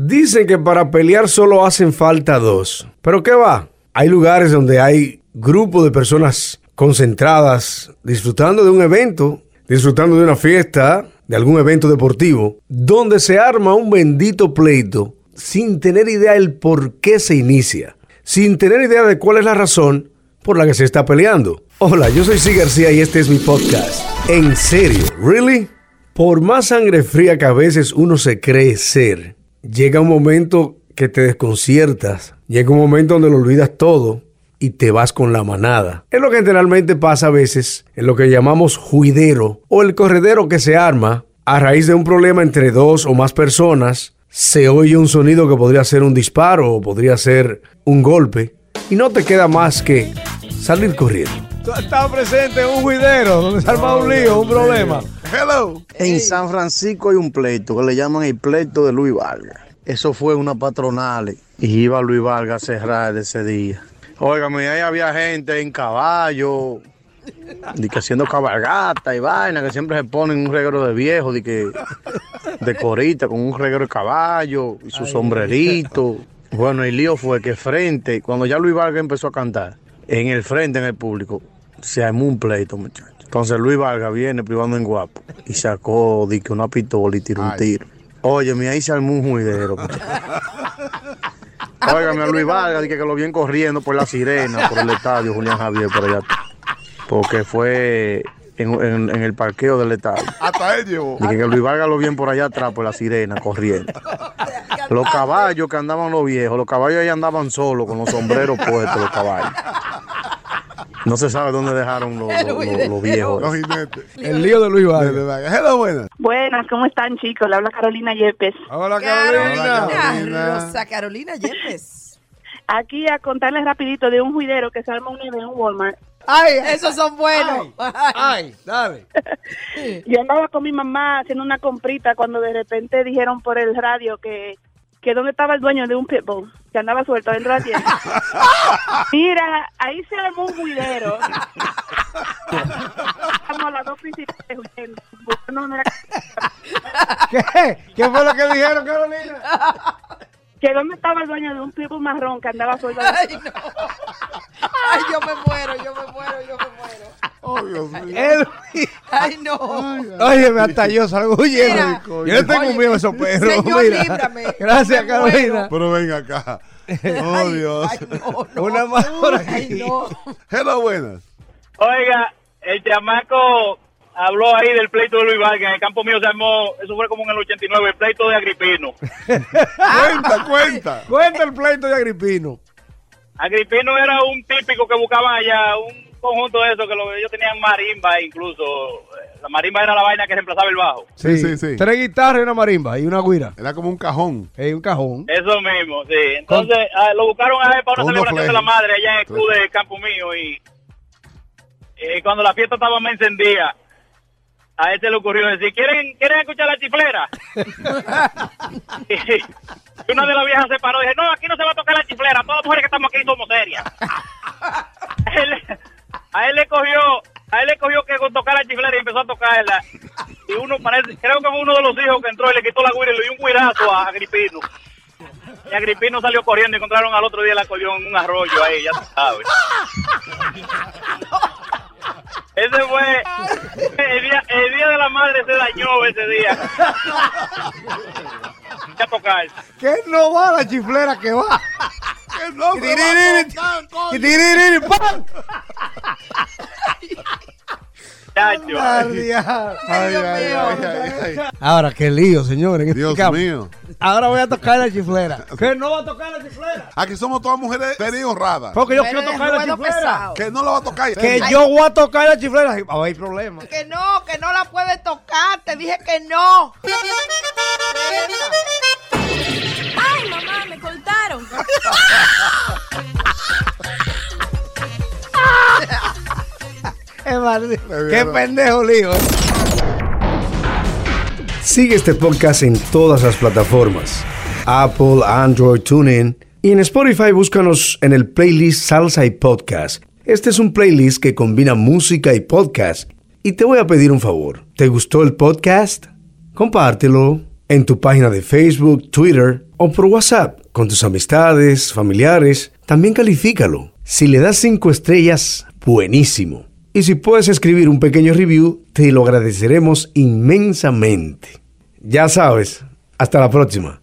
Dicen que para pelear solo hacen falta dos. ¿Pero qué va? Hay lugares donde hay grupos de personas concentradas disfrutando de un evento, disfrutando de una fiesta, de algún evento deportivo, donde se arma un bendito pleito sin tener idea del por qué se inicia, sin tener idea de cuál es la razón por la que se está peleando. Hola, yo soy C. García y este es mi podcast. ¿En serio? ¿Really? Por más sangre fría que a veces uno se cree ser, llega un momento que te desconciertas, llega un momento donde lo olvidas todo y te vas con la manada. Es lo que generalmente pasa a veces en lo que llamamos juidero o el corredero que se arma a raíz de un problema entre dos o más personas. Se oye un sonido que podría ser un disparo o podría ser un golpe y no te queda más que salir corriendo. Tú has estado presente en un juidero donde se arma un lío, un problema. Hello. En San Francisco hay un pleito que le llaman el pleito de Luis Vargas. Eso fue una patronal y iba Luis Vargas a cerrar ese día. Óigame, ahí había gente en caballo, de que haciendo cabalgata y vaina, que siempre se ponen un reguero de viejo, de que de corita con un reguero de caballo y su sombrerito. Bueno, el lío fue que frente, cuando ya Luis Vargas empezó a cantar, en el frente, en el público, se armó un pleito, muchachos. Entonces Luis Vargas viene privando en guapo y sacó que una pistola y tiró un tiro. Óyeme, ahí se armó un juidero, muchachos. Óigame a Luis Vargas, dije que lo vienen corriendo por la sirena, por el estadio Julián Javier, por allá. Porque fue en, en- en el parqueo del estadio. Hasta él llevó. Dije que Luis Vargas lo vienen por allá atrás, por la sirena, corriendo. Los caballos que andaban los viejos, los caballos ahí andaban solos, con los sombreros puestos, los caballos. No se sabe dónde dejaron los, los- los- los viejos. Los jinetes. El lío de Luis Vargas. Hello, buenas. Buenas, ¿cómo están chicos? Le habla Carolina Yepes. Hola, Carolina. Carolina. Carolina. Rosa Carolina Yepes. Aquí a contarles rapidito de un juidero que se arma un en un Walmart. Ay, Esos son buenos. Ay, dale. Yo andaba con mi mamá haciendo una comprita cuando de repente dijeron por el radio que, que dónde estaba el dueño de un pitbull, que andaba suelto dentro de la tienda. Mira, ahí se armó un juidero. Estamos las dos principales huyendo. era- ¿Qué? ¿Qué fue lo que dijeron, Carolina? Que dónde estaba el dueño de un pitbull marrón que andaba suelto. Ay, no. Ay, yo me muero, yo me muero, yo me muero. Oh, Dios mío. Ay, no. Óyeme, hasta yo salgo huyendo. Yo le tengo Oye, miedo a esos perros. Señor, mira. líbrame. Gracias, Me. Carolina. Pero ven acá. Oh, Ay, Dios. Ay, no, no. Una más por aquí. Ay, no. Hello, buenas. Oiga, el chamaco habló ahí del pleito de Luis Vargas. En el campo mío se armó, eso fue como en el 89, el pleito de Agripino. Cuenta, cuenta. Cuenta el pleito de Agripino. Agripino era un típico que buscaban allá, un conjunto de esos que lo- ellos tenían marimba incluso. Eh, La marimba era la vaina que reemplazaba el bajo. Sí, sí, sí. Tres guitarras y una marimba y una guira. Era como un cajón. Y un cajón. Eso mismo, sí. Entonces ah, lo buscaron a él para una celebración de la madre allá en el club del campo mío y eh, cuando la fiesta estaba más encendida, a él se le ocurrió decir, ¿quieren, ¿quieren escuchar la chiflera? y una de las viejas se paró y dijo, no, aquí no se va a tocar la chiflera, todas las mujeres que estamos aquí somos serias. A, él, a le cogió, a él le cogió que tocar la chiflera y empezó a tocarla. Y uno parece, creo que fue uno de los hijos que entró y le quitó la guira y le dio un guirazo a Agripino. Y Agripino salió corriendo y encontraron al otro día el acordeón en un arroyo ahí, ya tú sabes. Ese fue el día, el día de la madre se dañó ese día. Ya tocar. Que no va la chiflera que va. Que no va Ahora, qué lío, señores. este Dios mío. Ahora voy a tocar la chiflera. Que no va a tocar la chiflera. Aquí somos todas mujeres serias y honradas. Porque yo Pero quiero tocar la chiflera. pesado. Que no la va a tocar. Que Ay. yo voy a tocar la chiflera. A haber problema. Que no, que no la puedes tocar. Te dije que no. ¡Ay, mamá, me cortaron! Qué pendejo lío. Sigue este podcast en todas las plataformas. Apple, Android, TuneIn. Y en Spotify búscanos en el playlist Salsa y Podcast. Este es un playlist que combina música y podcast. Y te voy a pedir un favor. ¿Te gustó el podcast? Compártelo en tu página de Facebook, Twitter o por WhatsApp con tus amistades, familiares. También califícalo. Si le das 5 estrellas, buenísimo. Y si puedes escribir un pequeño review, te lo agradeceremos inmensamente. Ya sabes, hasta la próxima.